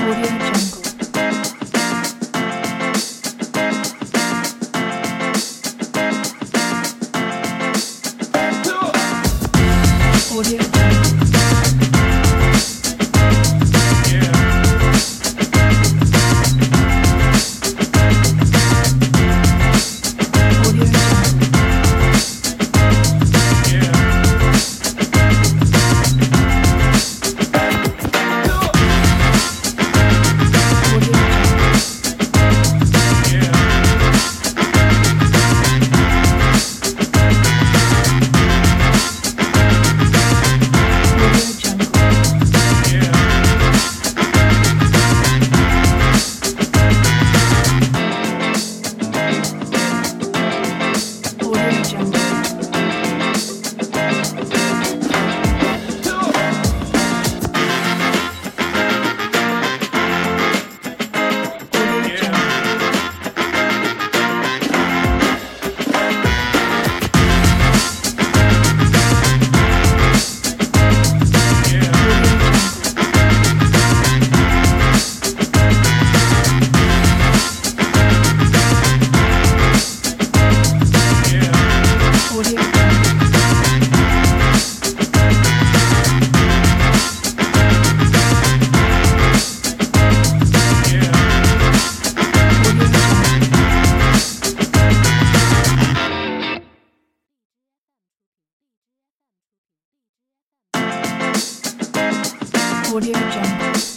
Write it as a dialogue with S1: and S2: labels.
S1: Audio Jungle. Audio Jungle.